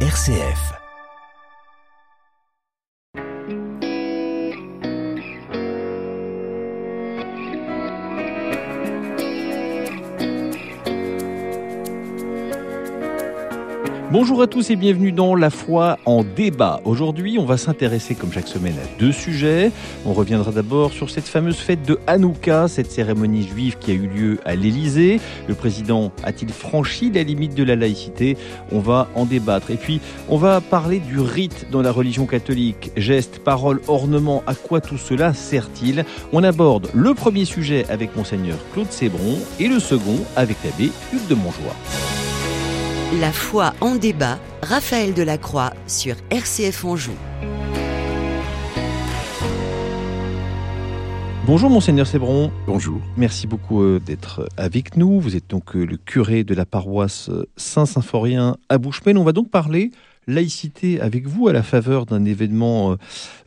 RCF. Bonjour à tous et bienvenue dans La foi en débat. Aujourd'hui, on va s'intéresser comme chaque semaine à deux sujets. On reviendra d'abord sur cette fameuse fête de Hanouka, cette cérémonie juive qui a eu lieu à l'Élysée. Le président a-t-il franchi la limite de la laïcité? On va en débattre. Et puis, on va parler du rite dans la religion catholique. Gestes, paroles, ornements, à quoi tout cela sert-il? On aborde le premier sujet avec monseigneur Claude Sébron et le second avec l'abbé Hugues de Montjoie. La foi en débat, Raphaël Delacroix sur RCF Anjou. Bonjour monseigneur Sébron. Bonjour. Merci beaucoup euh, d'être avec nous. Vous êtes donc euh, le curé de la paroisse euh, Saint-Symphorien à Bouchemen. On va donc parler laïcité avec vous à la faveur d'un événement euh,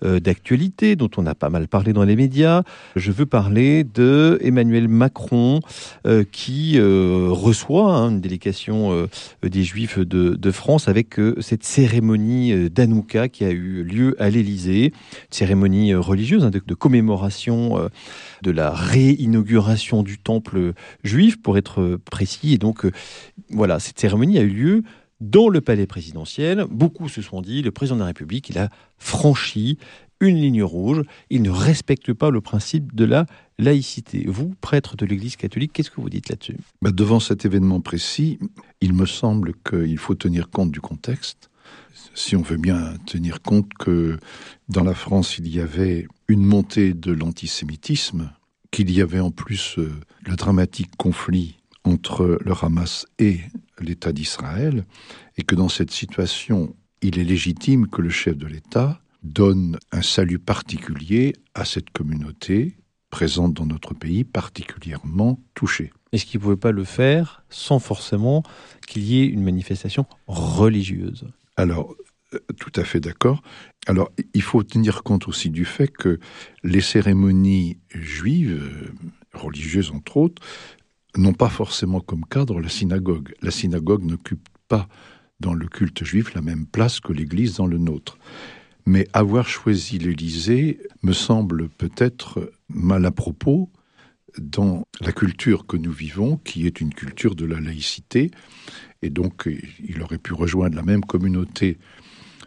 euh, d'actualité dont on a pas mal parlé dans les médias. Je veux parler de Emmanuel Macron euh, qui reçoit hein, une délégation des Juifs de, France avec cette cérémonie d'Anouka qui a eu lieu à l'Élysée, cérémonie religieuse hein, de, commémoration de la réinauguration du temple juif pour être précis. Et donc voilà, cette cérémonie a eu lieu dans le palais présidentiel. Beaucoup se sont dit, le président de la République, il a franchi une ligne rouge, il ne respecte pas le principe de la laïcité. Vous, prêtre de l'Église catholique, qu'est-ce que vous dites là-dessus? Bah Devant cet événement précis, il me semble qu'il faut tenir compte du contexte. Si on veut bien tenir compte que dans la France, il y avait une montée de l'antisémitisme, qu'il y avait en plus euh, le dramatique conflit entre le Hamas et l'État d'Israël, et que dans cette situation, il est légitime que le chef de l'État donne un salut particulier à cette communauté présente dans notre pays, particulièrement touchée. Est-ce qu'il ne pouvait pas le faire sans forcément qu'il y ait une manifestation religieuse? Alors, euh, tout à fait d'accord. Alors, il faut tenir compte aussi du fait que les cérémonies juives, euh, religieuses entre autres, n'ont pas forcément comme cadre la synagogue. La synagogue n'occupe pas dans le culte juif la même place que l'Église dans le nôtre. Mais avoir choisi l'Élysée me semble peut-être mal à propos dans la culture que nous vivons, qui est une culture de la laïcité. Et donc, il aurait pu rejoindre la même communauté,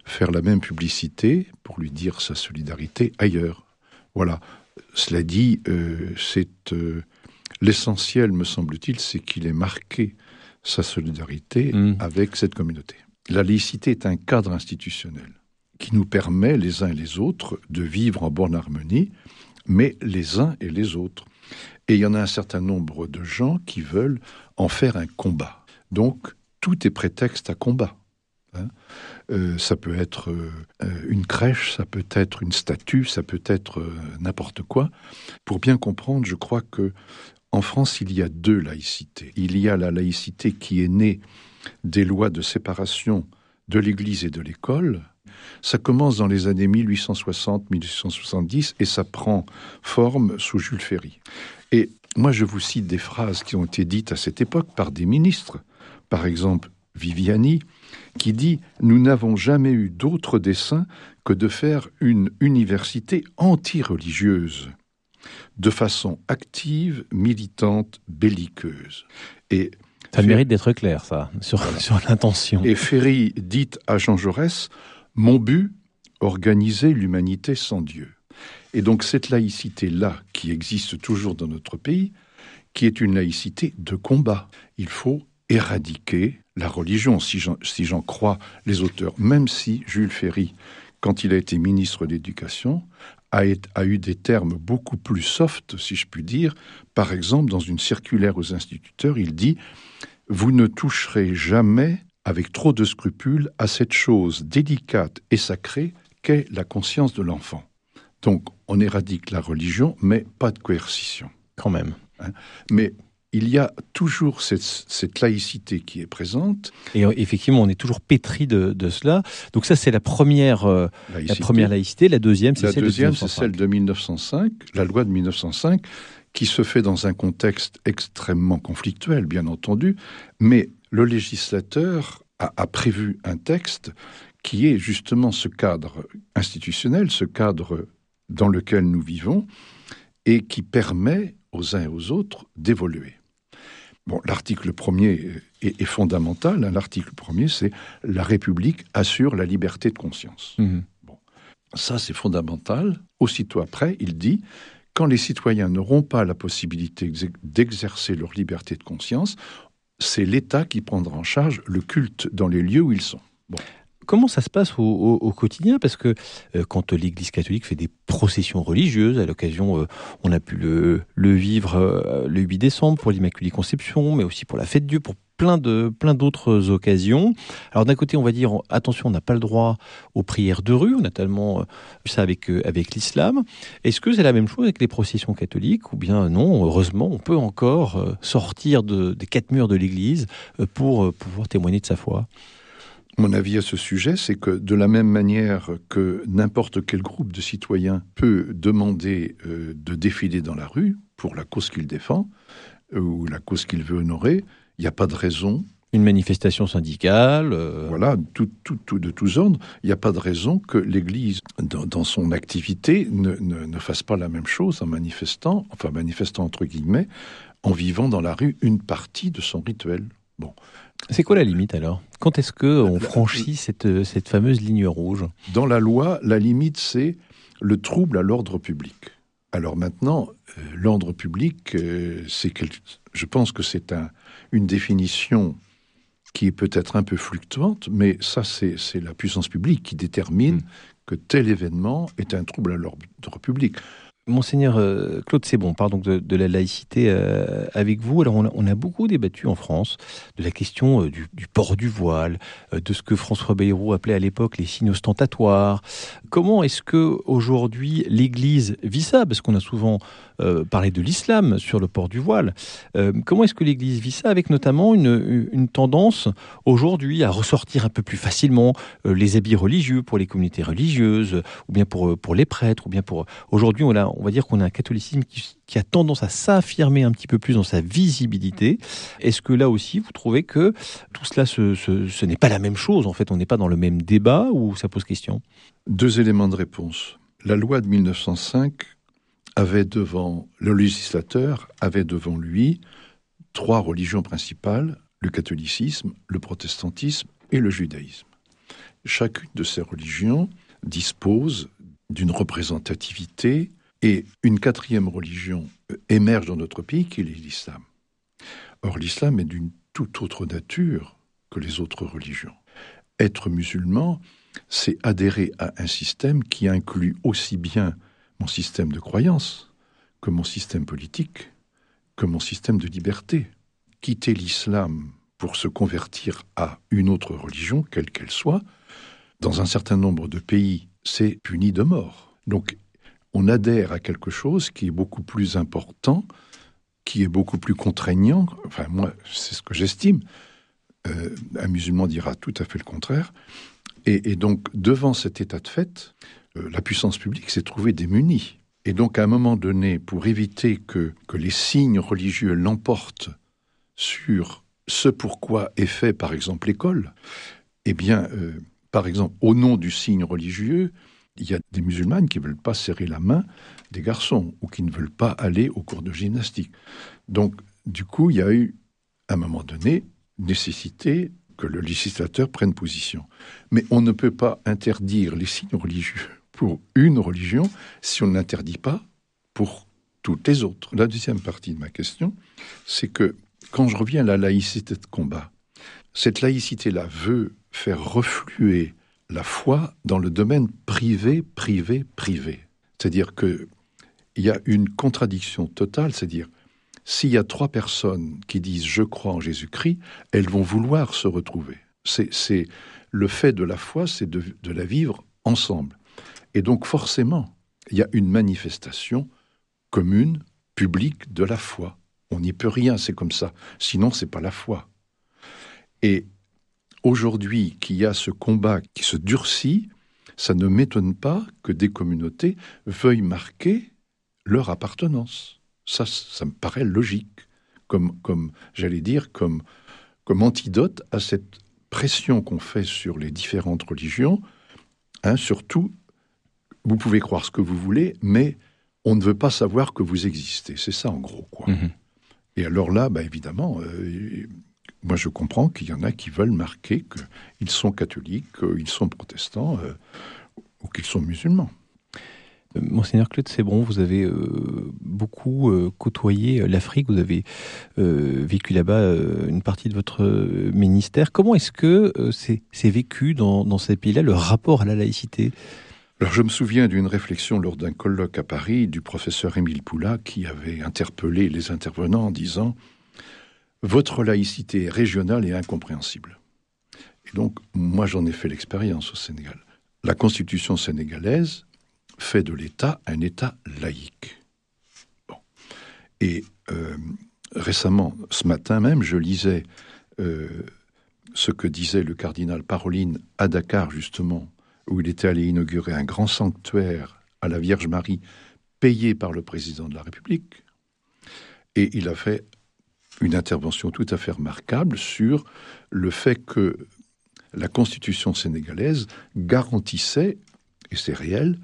faire la même publicité pour lui dire sa solidarité ailleurs. Voilà. Cela dit, euh, c'est euh, L'essentiel, me semble-t-il, c'est qu'il ait marqué sa solidarité mm. avec cette communauté. La laïcité est un cadre institutionnel qui nous permet, les uns et les autres, de vivre en bonne harmonie, mais les uns et les autres. Et il y en a un certain nombre de gens qui veulent en faire un combat. Donc, tout est prétexte à combat. Hein. Euh, ça peut être euh, une crèche, ça peut être une statue, ça peut être euh, n'importe quoi. Pour bien comprendre, je crois que en France, il y a deux laïcités. Il y a la laïcité qui est née des lois de séparation de l'Église et de l'école. Ça commence dans les années 1860-1870 et ça prend forme sous Jules Ferry. Et moi, je vous cite des phrases qui ont été dites à cette époque par des ministres. Par exemple, Viviani, qui dit Nous n'avons jamais eu d'autre dessein que de faire une université anti-religieuse de façon active, militante, belliqueuse. Et ça mérite d'être clair, ça, sur, sur l'intention. Et Ferry dit à Jean Jaurès Mon but, organiser l'humanité sans Dieu. Et donc cette laïcité-là, qui existe toujours dans notre pays, qui est une laïcité de combat. Il faut éradiquer la religion, si j'en crois les auteurs, même si Jules Ferry, quand il a été ministre de l'Éducation, a, eu des termes beaucoup plus soft, si je puis dire. Par exemple, dans une circulaire aux instituteurs, il dit Vous ne toucherez jamais avec trop de scrupules à cette chose délicate et sacrée qu'est la conscience de l'enfant. Donc, on éradique la religion, mais pas de coercition. Quand même. Hein mais il y a toujours cette, laïcité qui est présente. Et euh, effectivement, on est toujours pétri de, cela. Donc ça, c'est la première, euh, laïcité. la première laïcité. La deuxième, c'est celle, deuxième, c'est celle de 1905, la loi de 1905, qui se fait dans un contexte extrêmement conflictuel, bien entendu, mais le législateur a, prévu un texte qui est justement ce cadre institutionnel, ce cadre dans lequel nous vivons, et qui permet aux uns et aux autres d'évoluer. Bon, l'article premier est, fondamental. Hein. L'article premier, c'est la République assure la liberté de conscience. Mmh. Bon, ça c'est fondamental. Aussitôt après, il dit quand les citoyens n'auront pas la possibilité d'exercer leur liberté de conscience, c'est l'État qui prendra en charge le culte dans les lieux où ils sont. Comment ça se passe au, quotidien? Parce que euh, quand l'Église catholique fait des processions religieuses, à l'occasion, euh, on a pu le, vivre euh, le 8 décembre pour l'Immaculée Conception, mais aussi pour la fête de Dieu, pour plein de plein d'autres occasions. Alors d'un côté, on va dire attention, on n'a pas le droit aux prières de rue. On a tellement ça avec avec l'islam. Est-ce que c'est la même chose avec les processions catholiques? Ou bien non Heureusement, on peut encore sortir des quatre murs de l'Église pour pouvoir témoigner de sa foi? Mon avis à ce sujet, c'est que de la même manière que n'importe quel groupe de citoyens peut demander euh, de défiler dans la rue pour la cause qu'il défend euh, ou la cause qu'il veut honorer, il n'y a pas de raison. Une manifestation syndicale. Euh, voilà, tout, tout, de tous ordres. Il n'y a pas de raison que l'Église, dans, son activité, ne, ne, fasse pas la même chose en manifestant, enfin manifestant entre guillemets, en vivant dans la rue une partie de son rituel. Bon, c'est quoi la limite alors? Quand est-ce qu'on franchit cette, cette fameuse ligne rouge? Dans la loi, la limite, c'est le trouble à l'ordre public. Alors maintenant, euh, l'ordre public, euh, c'est je pense que c'est un, une définition qui est peut-être un peu fluctuante, mais ça, c'est la puissance publique qui détermine hmm. que tel événement est un trouble à l'ordre public. Monseigneur euh, Claude Sebon parle donc de, la laïcité euh, avec vous. Alors on a, beaucoup débattu en France de la question euh, du, port du voile, de ce que François Bayrou appelait à l'époque les signes ostentatoires. Comment est-ce que aujourd'hui l'Église vit ça? Parce qu'on a souvent parlé de l'islam sur le port du voile. comment est-ce que l'Église vit ça avec notamment une, tendance aujourd'hui à ressortir un peu plus facilement les habits religieux pour les communautés religieuses, ou bien pour, pour les prêtres, ou bien pour... Aujourd'hui on on va dire qu'on a un catholicisme qui, a tendance à s'affirmer un petit peu plus dans sa visibilité. Est-ce que là aussi, vous trouvez que tout cela, ce, n'est pas la même chose En fait, on n'est pas dans le même débat ou ça pose question? Deux éléments de réponse. La loi de 1905 avait devant, le législateur avait devant lui trois religions principales, le catholicisme, le protestantisme et le judaïsme. Chacune de ces religions dispose d'une représentativité et une quatrième religion euh, émerge dans notre pays, qui est l'islam. Or, l'islam est d'une toute autre nature que les autres religions. Être musulman, c'est adhérer à un système qui inclut aussi bien mon système de croyance que mon système politique, que mon système de liberté. Quitter l'islam pour se convertir à une autre religion, quelle qu'elle soit, dans un certain nombre de pays, c'est puni de mort. Donc on adhère à quelque chose qui est beaucoup plus important, qui est beaucoup plus contraignant. Enfin, moi, c'est ce que j'estime. Euh, un musulman dira tout à fait le contraire. Et, donc, devant cet état de fait, la puissance publique s'est trouvée démunie. Et donc, à un moment donné, pour éviter que, que les signes religieux l'emportent sur ce pourquoi est fait, par exemple, l'école, eh bien, euh, par exemple, au nom du signe religieux, il y a des musulmanes qui ne veulent pas serrer la main des garçons ou qui ne veulent pas aller au cours de gymnastique. Donc, du coup, il y a eu, à un moment donné, nécessité que le législateur prenne position. Mais on ne peut pas interdire les signes religieux pour une religion si on n'interdit pas pour toutes les autres. La deuxième partie de ma question, c'est que quand je reviens à la laïcité de combat, cette laïcité-là veut faire refluer la foi dans le domaine privé, privé, privé. C'est-à-dire qu'il y a une contradiction totale, c'est-à-dire s'il y a trois personnes qui disent je crois en Jésus-Christ, elles vont vouloir se retrouver. C'est le fait de la foi, c'est de, la vivre ensemble. Et donc forcément, il y a une manifestation commune, publique de la foi. On n'y peut rien, c'est comme ça. Sinon, c'est pas la foi. Et aujourd'hui qu'il y a ce combat qui se durcit, ça ne m'étonne pas que des communautés veuillent marquer leur appartenance. Ça, ça me paraît logique, comme, comme j'allais dire, comme, comme antidote à cette pression qu'on fait sur les différentes religions, hein, surtout, vous pouvez croire ce que vous voulez, mais on ne veut pas savoir que vous existez. C'est ça en gros, quoi. Mhm. Et alors là, bah, évidemment, euh, moi je comprends qu'il y en a qui veulent marquer qu'ils sont catholiques, qu'ils sont protestants euh, ou qu'ils sont musulmans. Euh, Monseigneur Claude Sébron, vous avez beaucoup côtoyé l'Afrique, vous avez vécu là-bas une partie de votre ministère. Comment est-ce que c'est vécu dans, dans ces pays-là le rapport à la laïcité? Alors je me souviens d'une réflexion lors d'un colloque à Paris du professeur Émile Poula qui avait interpellé les intervenants en disant Votre laïcité régionale est incompréhensible. Et donc moi j'en ai fait l'expérience au Sénégal. La constitution sénégalaise fait de l'État un État laïque. Et euh, récemment, ce matin même, je lisais euh, ce que disait le cardinal Paroline à Dakar justement où il était allé inaugurer un grand sanctuaire à la Vierge Marie, payé par le président de la République. Et il a fait une intervention tout à fait remarquable sur le fait que la constitution sénégalaise garantissait, et c'est réel,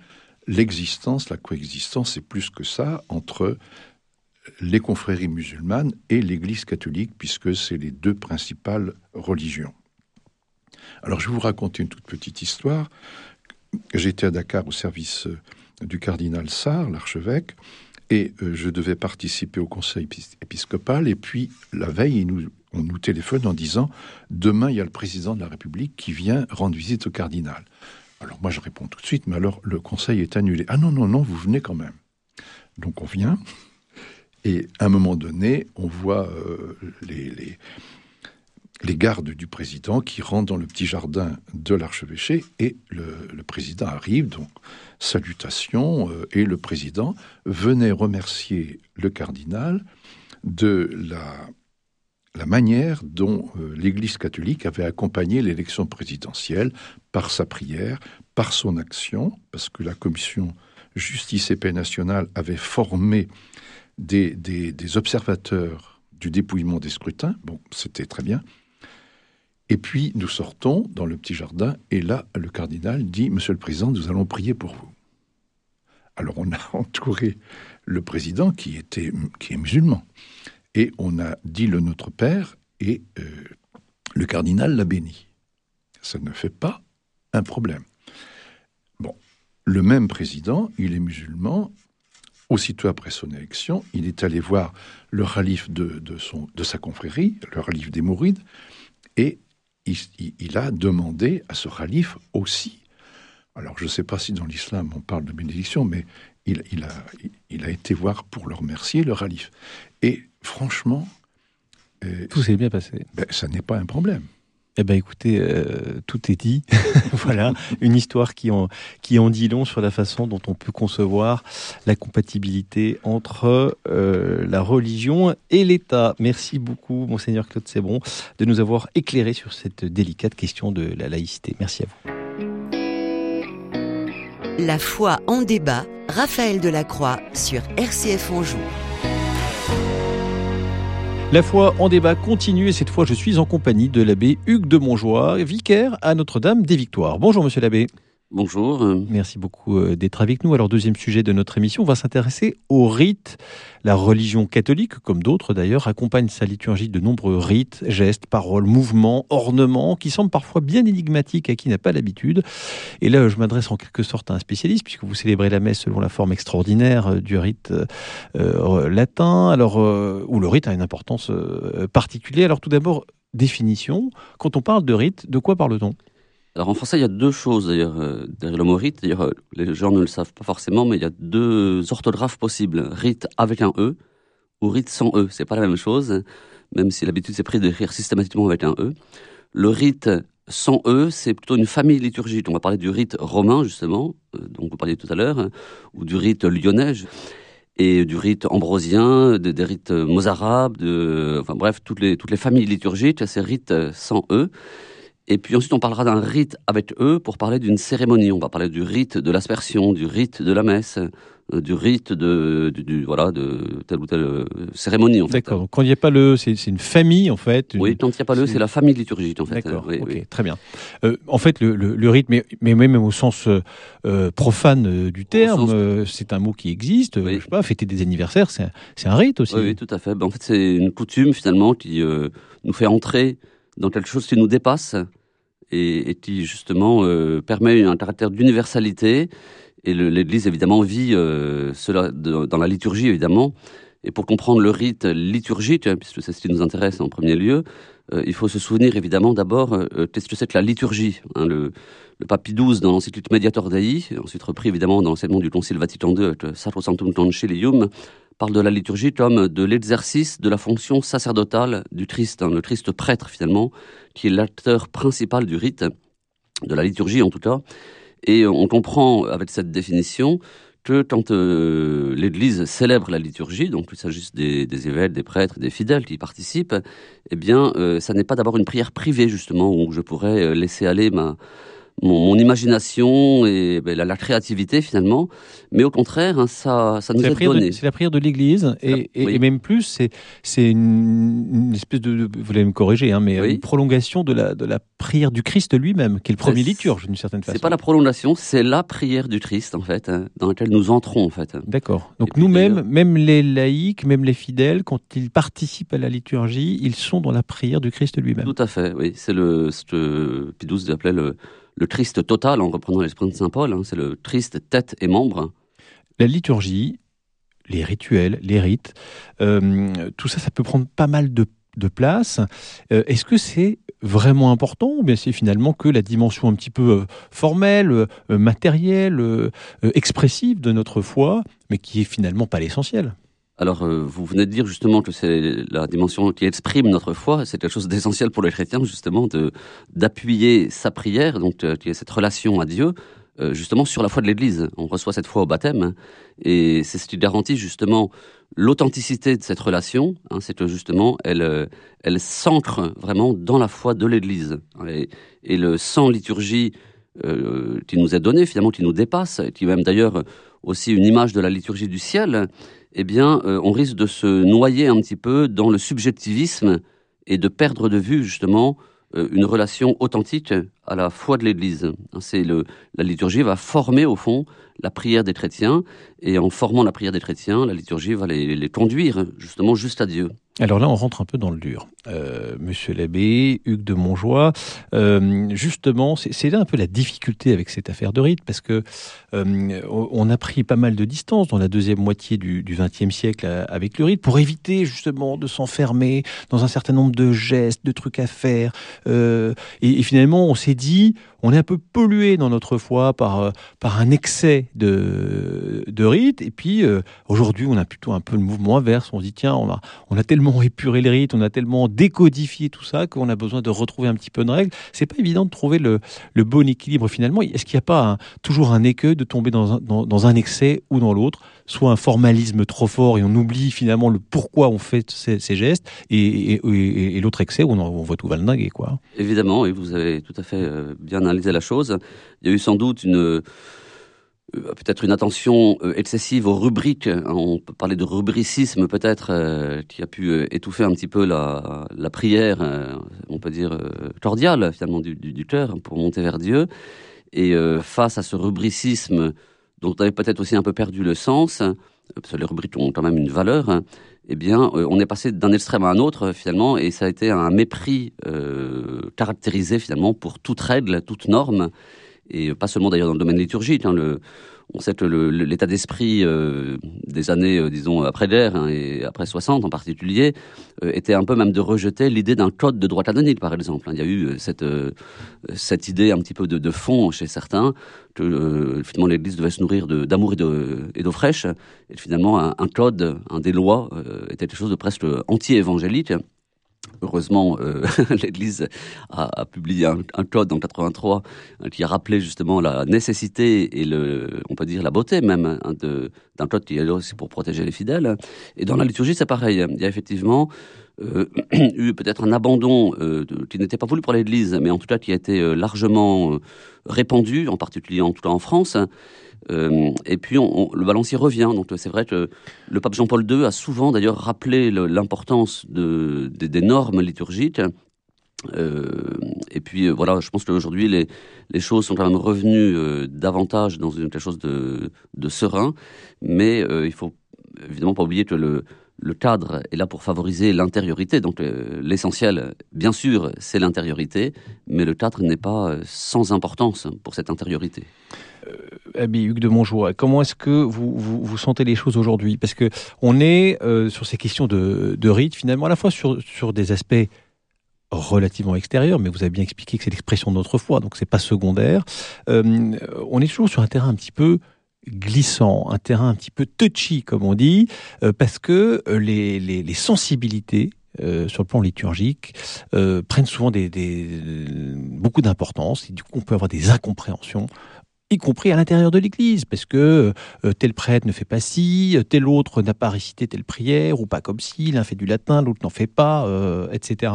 l'existence, la coexistence, et plus que ça, entre les confréries musulmanes et l'Église catholique, puisque c'est les deux principales religions. Alors je vous raconter une toute petite histoire. J'étais à Dakar au service euh, du cardinal Sarr, l'archevêque, et euh, je devais participer au conseil épiscopal. Et puis la veille, on nous téléphone en disant demain il y a le président de la République qui vient rendre visite au cardinal. Alors moi je réponds tout de suite, mais alors le conseil est annulé. Ah non non non, vous venez quand même. Donc on vient. Et à un moment donné, on voit euh, les, les gardes du président qui rentrent dans le petit jardin de l'archevêché et le, président arrive, donc salutations, euh, et le président venait remercier le cardinal de la, la manière dont euh, l'Église catholique avait accompagné l'élection présidentielle par sa prière, par son action, parce que la commission justice et paix nationale avait formé des, des observateurs du dépouillement des scrutins. Bon, c'était très bien. Et puis nous sortons dans le petit jardin, et là, le cardinal dit, Monsieur le Président, nous allons prier pour vous. Alors on a entouré le président qui, était, qui est musulman, et on a dit le Notre Père, et euh, le cardinal l'a béni. Ça ne fait pas un problème. Bon, le même président, il est musulman, aussitôt après son élection, il est allé voir le ralif de, de, de sa confrérie, le ralif des Mourides, et il, a demandé à ce calife aussi. Alors, je ne sais pas si dans l'islam on parle de bénédiction, mais il, a, il, a, été voir pour le remercier le calife. Et franchement. Euh, tout s'est bien passé. Ben, ça n'est pas un problème. Eh bien, écoutez, euh, tout est dit. voilà, une histoire qui en, dit long sur la façon dont on peut concevoir la compatibilité entre euh, la religion et l'État. Merci beaucoup, Monseigneur Claude Sébron, de nous avoir éclairé sur cette délicate question de la laïcité. Merci à vous. La foi en débat, Raphaël Delacroix sur RCF Anjou. La foi en débat continue et cette fois je suis en compagnie de l'abbé Hugues de Montjoie, vicaire à Notre-Dame des Victoires. Bonjour monsieur l'abbé. Bonjour. Merci beaucoup euh, d'être avec nous. Alors, deuxième sujet de notre émission, on va s'intéresser au rite. La religion catholique, comme d'autres d'ailleurs, accompagne sa liturgie de nombreux rites, gestes, paroles, mouvements, ornements, qui semblent parfois bien énigmatiques à qui n'a pas l'habitude. Et là, je m'adresse en quelque sorte à un spécialiste, puisque vous célébrez la messe selon la forme extraordinaire euh, du rite euh, latin, alors, où le rite a une importance particulière. Alors, tout d'abord, définition. Quand on parle de rite, de quoi parle-t-on? Alors en français, il y a deux choses euh, derrière le mot rite. Euh, les gens ne le savent pas forcément, mais il y a deux orthographes possibles rite avec un e ou rite sans e. C'est pas la même chose, même si l'habitude s'est prise d'écrire systématiquement avec un e. Le rite sans e, c'est plutôt une famille liturgique. On va parler du rite romain justement, euh, dont vous parliez tout à l'heure, ou du rite lyonnais et du rite ambrosien, des, rites mozarabes, enfin bref, toutes les, familles liturgiques, ces rites sans E. Et puis ensuite, on parlera d'un rite avec eux pour parler d'une cérémonie. On va parler du rite de l'aspersion, du rite de la messe, euh, du rite de, du, voilà, de telle ou telle euh, cérémonie. En D'accord. Donc quand il n'y a pas le, c'est une famille en fait. Oui, quand il n'y a pas le, c'est la famille liturgique en fait. D'accord. Oui, ok, oui. très bien. Euh, en fait, le, le, le rite, mais, mais même au sens euh, profane du terme, sens- euh, c'est un mot qui existe. Oui. Je sais pas, fêter des anniversaires, c'est un, c'est un rite aussi. Oui, oui, tout à fait. Ben, en fait, c'est une coutume finalement qui euh, nous fait entrer dans quelque chose qui nous dépasse et, qui justement euh, permet un caractère d'universalité. Et l'Église évidemment vit euh, cela dans la liturgie évidemment. Et pour comprendre le rite liturgique, hein, puisque c'est ce qui nous intéresse en premier lieu, euh, il faut se souvenir évidemment d'abord euh, qu'est-ce que c'est que la liturgie. hein, le, le Pie XII dans l'encyclique Mediator Dei, ensuite repris évidemment dans l'enseignement du Concile Vatican II avec Sacrosanctum Concilium, parle de la liturgie comme de l'exercice de la fonction sacerdotale du Christ, hein, le Christ prêtre finalement, qui est l'acteur principal du rite, de la liturgie en tout cas. Et on comprend avec cette définition que quand euh, l'Église célèbre la liturgie, donc qu'il s'agisse des, évêques, des prêtres, des fidèles qui y participent, eh bien, euh, ça n'est pas d'abord une prière privée justement où je pourrais euh, laisser aller ma mon, mon imagination et ben, la, la créativité finalement, mais au contraire, hein, ça, ça nous est donné. de, c'est la prière de l'Église et, La- et- oui. et même plus, c'est c'est une, une espèce de, de- vous allez me corriger, hein, mais Oui. une prolongation de la, de la prière du Christ lui-même, qui est le premier liturge d'une certaine façon. C'est pas la prolongation, c'est la prière du Christ en fait, hein, dans laquelle nous entrons en fait. D'accord. Donc nous-mêmes, même les laïcs, même les fidèles, quand ils participent à la liturgie, ils sont dans la prière du Christ lui-même. Tout à fait, oui. C'est le ce que Pie XII appelait le, le Christ total en reprenant l'esprit de Saint Paul. hein. c'est le Christ tête et membre. La liturgie, les rituels, les rites, euh, tout ça, ça peut prendre pas mal de, place. Euh, Est-ce que c'est vraiment important ou bien c'est finalement que la dimension un petit peu euh, formelle, matérielle, expressive de notre foi, mais qui est finalement pas l'essentiel? Alors, euh, vous venez de dire justement que c'est la dimension qui exprime notre foi. C'est quelque chose d'essentiel pour les chrétiens, justement, de d'appuyer sa prière, donc euh, qui est cette relation à Dieu, euh, justement sur la foi de l'Église. On reçoit cette foi au baptême, hein, et c'est ce qui garantit justement l'authenticité de cette relation. hein, c'est que justement, elle euh, elle s'ancre vraiment dans la foi de l'Église. Et, et le sang liturgie euh, qui nous est donné, finalement, qui nous dépasse, qui est même d'ailleurs aussi une image de la liturgie du ciel, eh bien, euh, on risque de se noyer un petit peu dans le subjectivisme et de perdre de vue justement euh, une relation authentique à la foi de l'Église. Hein, C'est la liturgie va former au fond la prière des chrétiens et en formant la prière des chrétiens, la liturgie va les, les conduire justement juste à Dieu. Alors là, on rentre un peu dans le dur. Euh, Monsieur l'abbé, Hugues de Montjoie, euh, justement, c'est là un peu la difficulté avec cette affaire de rite, parce que euh, on a pris pas mal de distance dans la deuxième moitié du XXe siècle euh, avec le rite, pour éviter justement de s'enfermer dans un certain nombre de gestes, de trucs à faire. Euh, et finalement, on s'est dit, on est un peu pollué dans notre foi par, euh, par un excès de, de rite, et puis euh, aujourd'hui, on a plutôt un peu le mouvement inverse. On se dit, tiens, on a, on a tellement épuré les rites, on a tellement décodifié tout ça qu'on a besoin de retrouver un petit peu de règles. C'est pas évident de trouver le, le bon équilibre finalement. Est-ce qu'il n'y a pas toujours un écueil de tomber dans un, dans, un excès ou dans l'autre? Soit un formalisme trop fort et on oublie finalement le pourquoi on fait ces, gestes, et, et, l'autre excès où on voit tout valdinguer, quoi. Évidemment, et vous avez tout à fait euh, bien analysé la chose. Il y a eu sans doute une euh, peut-être une attention euh, excessive aux rubriques. hein. On peut parler de rubricisme peut-être euh, qui a pu étouffer un petit peu la, prière, on peut dire cordiale finalement du, du, cœur pour monter vers Dieu. Et face à ce rubricisme dont on avait peut-être aussi un peu perdu le sens, parce que les rubriques ont quand même une valeur, hein, eh bien, euh, on est passé d'un extrême à un autre finalement, et ça a été un mépris euh, caractérisé finalement pour toute règle, toute norme, et pas seulement d'ailleurs dans le domaine liturgique. Hein, le, on sait que l'état d'esprit euh, des années, euh, disons, après-guerre hein, et après 60 en particulier, euh, était un peu même de rejeter l'idée d'un code de droit canonique, par exemple. hein. Il y a eu euh, cette, euh, cette idée un petit peu de, de fond chez certains, que finalement l'Église devait se nourrir d'amour et de- et d'eau fraîche, et finalement un, un code, un des lois, était quelque chose de presque anti-évangélique. Heureusement, euh, l'Église a, publié un, code en 83 hein, qui a rappelé justement la nécessité et le, on peut dire la beauté même hein, d'un code qui est là aussi pour protéger les fidèles. Et dans la liturgie, c'est pareil. Il y a effectivement eu peut-être un abandon qui n'était pas voulu pour l'Église, mais en tout cas qui a été largement répandu, en particulier en tout cas en France. Et puis le balancier revient. Donc c'est vrai que le pape Jean-Paul II a souvent d'ailleurs rappelé l'importance de, des normes liturgiques euh, et puis euh, voilà, je pense qu'aujourd'hui les, choses sont quand même revenues euh, davantage dans quelque chose de, serein, mais il faut évidemment pas oublier que le cadre est là pour favoriser l'intériorité. Donc l'essentiel, bien sûr, c'est l'intériorité, mais le cadre n'est pas sans importance pour cette intériorité. Euh, Hugues de Montjoie, comment est-ce que vous, vous, sentez les choses aujourd'hui? Parce que on est sur ces questions de, de rite, finalement, à la fois sur, sur des aspects relativement extérieur, mais vous avez bien expliqué que c'est l'expression de notre foi, donc c'est pas secondaire. Euh, on est toujours sur un terrain un petit peu glissant, un terrain un petit peu touchy, comme on dit, euh, parce que euh, les, sensibilités sur le plan liturgique prennent souvent beaucoup d'importance et du coup on peut avoir des incompréhensions y compris à l'intérieur de l'Église, parce que euh, tel prêtre ne fait pas ci, tel autre n'a pas récité telle prière, ou pas comme si, l'un fait du latin, l'autre n'en fait pas, euh, etc.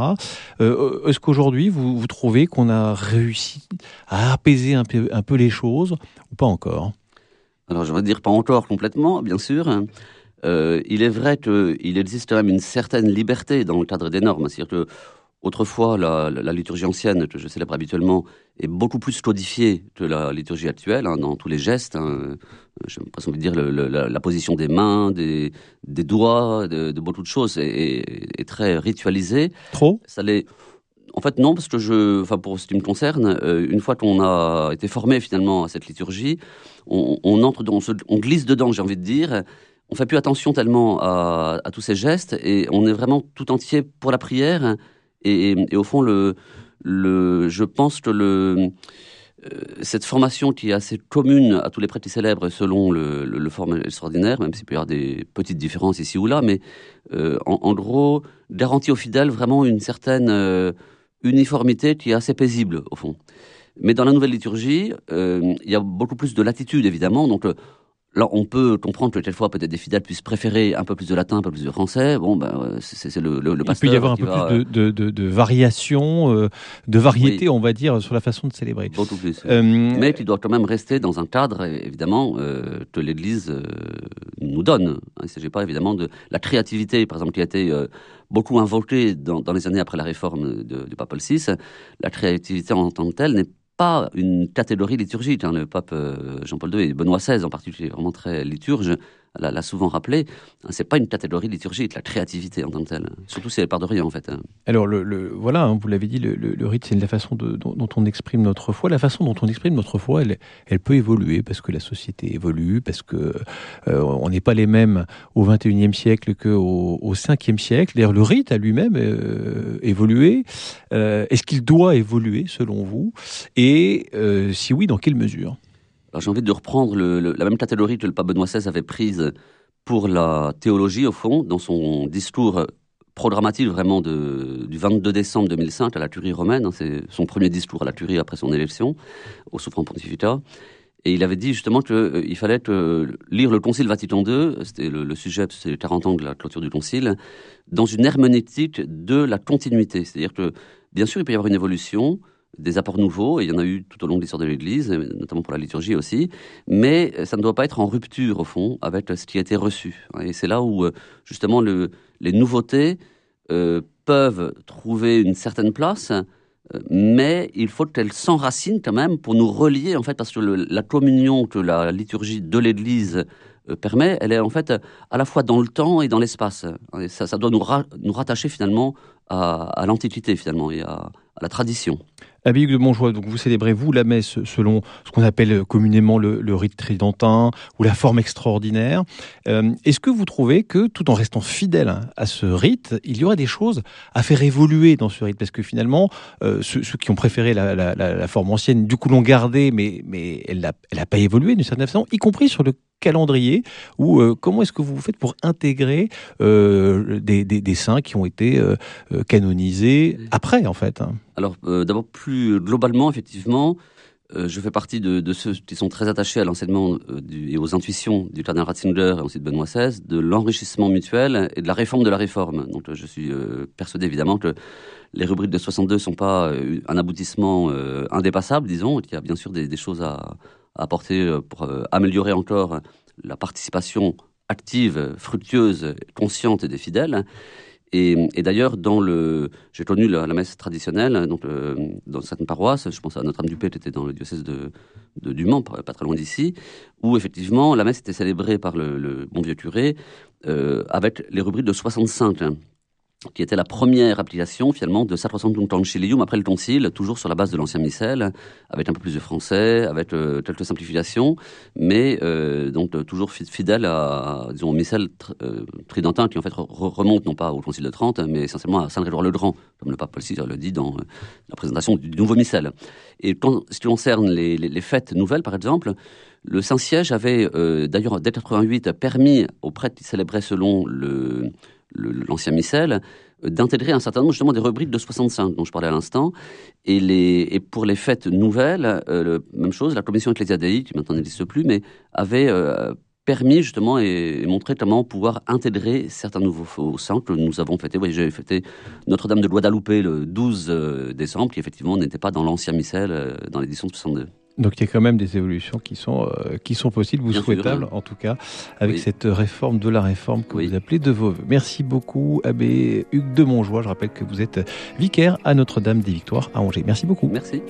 Euh, Est-ce qu'aujourd'hui, vous, vous trouvez qu'on a réussi à apaiser un peu, un peu les choses, ou pas encore? Alors, je vais dire pas encore complètement, bien sûr. Euh, il est vrai qu'il existe quand même une certaine liberté dans le cadre des normes. C'est-à-dire que Autrefois, la, la, liturgie ancienne, que je célèbre habituellement, est beaucoup plus codifiée que la liturgie actuelle, hein, dans tous les gestes. Hein, pas envie de dire le, la, la, position des mains, des, des doigts, de, de, beaucoup de choses est, est, très ritualisée. Trop? Ça l'est. En fait, non, parce que je, enfin, pour ce qui me concerne, euh, une fois qu'on a été formé finalement à cette liturgie, on, on entre, dans, on, glisse dedans, j'ai envie de dire. On fait plus attention tellement à, à tous ces gestes et on est vraiment tout entier pour la prière et, au fond, le, le, je pense que le, euh, cette formation qui est assez commune à tous les prêtres célèbres selon le, le, extraordinaire, même s'il peut y avoir des petites différences ici ou là, mais euh, en, gros, garantit aux fidèles vraiment une certaine euh, uniformité qui est assez paisible, au fond. Mais dans la nouvelle liturgie, il y a beaucoup plus de latitude, évidemment. Donc, Là, on peut comprendre que quelquefois, peut-être des fidèles puissent préférer un peu plus de latin, un peu plus de français. Bon, ben, c'est le, le, le, pasteur. Il peut y avoir un peu plus de, de, de, variation, euh, de variété, on va dire, sur la façon de célébrer. Beaucoup plus. Euh... Mais qui doit quand même rester dans un cadre, évidemment, euh, que l'Église euh, nous donne. Il ne s'agit pas, évidemment, de la créativité, par exemple, qui a été euh, beaucoup invoquée dans, dans, les années après la réforme du pape Paul VI. La créativité en tant que telle n'est pas une catégorie liturgique. Hein. Le pape euh, Jean-Paul II et Benoît XVI en particulier, vraiment très liturge, l'a souvent rappelé, hein, c'est pas une catégorie liturgique, la créativité en tant que telle. Surtout si elle part de rien, en fait. Hein. Alors, le, le voilà, hein, vous l'avez dit, le, le, rite, c'est la façon dont, on exprime notre foi. La façon dont on exprime notre foi, elle, elle peut évoluer parce que la société évolue, parce que euh, on n'est pas les mêmes au XXIe siècle qu'au au 5e siècle. D'ailleurs, le rite a lui-même euh, évolué. Euh, Est-ce qu'il doit évoluer, selon vous? Et euh, si oui, dans quelle mesure? J'ai envie de reprendre la même catégorie que le pape Benoît XVI avait prise pour la théologie, au fond, dans son discours programmatique vraiment du 22 décembre 2005 à la Curie romaine. Hein, c'est son premier discours à la Curie après son élection au souffrant pontificat. Et il avait dit justement qu'il euh, fallait que, lire le Concile Vatican II, c'était le, le, sujet, c'est les 40 ans de la clôture du Concile, dans une herméneutique de la continuité. C'est-à-dire que, bien sûr, il peut y avoir une évolution, des apports nouveaux, et il y en a eu tout au long de l'histoire de l'Église, notamment pour la liturgie aussi, mais ça ne doit pas être en rupture, au fond, avec ce qui a été reçu. Et c'est là où, euh, justement, le, les nouveautés euh, peuvent trouver une certaine place, euh, mais il faut qu'elles s'enracinent quand même pour nous relier, en fait, parce que la communion que la liturgie de l'Église permet, elle est en fait à la fois dans le temps et dans l'espace. Ça, ça, doit nous, nous rattacher finalement à, l'antiquité, finalement, et à la tradition. Abbé de Montjoie, donc vous célébrez vous la messe selon ce qu'on appelle communément le, le, rite tridentin ou la forme extraordinaire. Euh, Est-ce que vous trouvez que tout en restant fidèle à ce rite, il y aurait des choses à faire évoluer dans ce rite? Parce que finalement, euh, ceux, ceux, qui ont préféré la, la, la, la forme ancienne, du coup l'ont gardée, mais, mais elle n'a pas évolué d'une certaine façon, y compris sur le calendrier ou euh, comment est-ce que vous faites pour intégrer euh, des, des, des, saints qui ont été euh, canonisés après en fait Alors d'abord plus globalement effectivement Euh, je fais partie de, ceux qui sont très attachés à l'enseignement euh, et aux intuitions du cardinal Ratzinger et ensuite Benoît XVI, de l'enrichissement mutuel et de la réforme de la réforme. Donc je suis persuadé évidemment que les rubriques de 62 ne sont pas un aboutissement indépassable, disons, il y a bien sûr des, choses à, à apporter pour améliorer encore la participation active, fructueuse, consciente des fidèles. Et, d'ailleurs, dans le, j'ai connu la, messe traditionnelle, donc euh, dans certaines paroisses, je pense à Notre-Dame-du-Pé, qui était dans le diocèse de, du Mans, pas, très loin d'ici, où effectivement la messe était célébrée par le, bon vieux curé euh, avec les rubriques de 65 qui était la première application finalement de Sacrosanctum Concilium après le concile, toujours sur la base de l'ancien missel, avec un peu plus de français, avec euh, quelques simplifications, mais euh, donc euh, toujours fidèle à, disons, au missel tridentin qui en fait remonte non pas au concile de Trente, mais essentiellement à Saint-Grégoire le Grand, comme le pape Paul VI le dit dans la présentation du, nouveau missel. Et quand, ce qui concerne les fêtes nouvelles, par exemple, le Saint-Siège avait d'ailleurs dès 88 permis aux prêtres qui célébraient selon le l'ancien missel, euh, d'intégrer un certain nombre justement des rubriques de 65 dont je parlais à l'instant. Et, et pour les fêtes nouvelles, euh, même chose, la commission ecclésiadéique, qui maintenant n'existe plus, mais avait euh, permis justement et, montré comment pouvoir intégrer certains nouveaux que nous avons fêtés. Oui, j'ai fêté Notre-Dame de Guadalupe le 12 décembre, qui effectivement n'était pas dans l'ancien missel dans l'édition de 62. Donc il y a quand même des évolutions qui sont, euh, qui sont possibles ou souhaitables, en tout cas, avec cette réforme de la réforme que vous appelez de vos voeux. Merci beaucoup, Abbé Hugues de Montjoie. Je rappelle que vous êtes vicaire à Notre-Dame des Victoires à Angers. Merci beaucoup. Merci.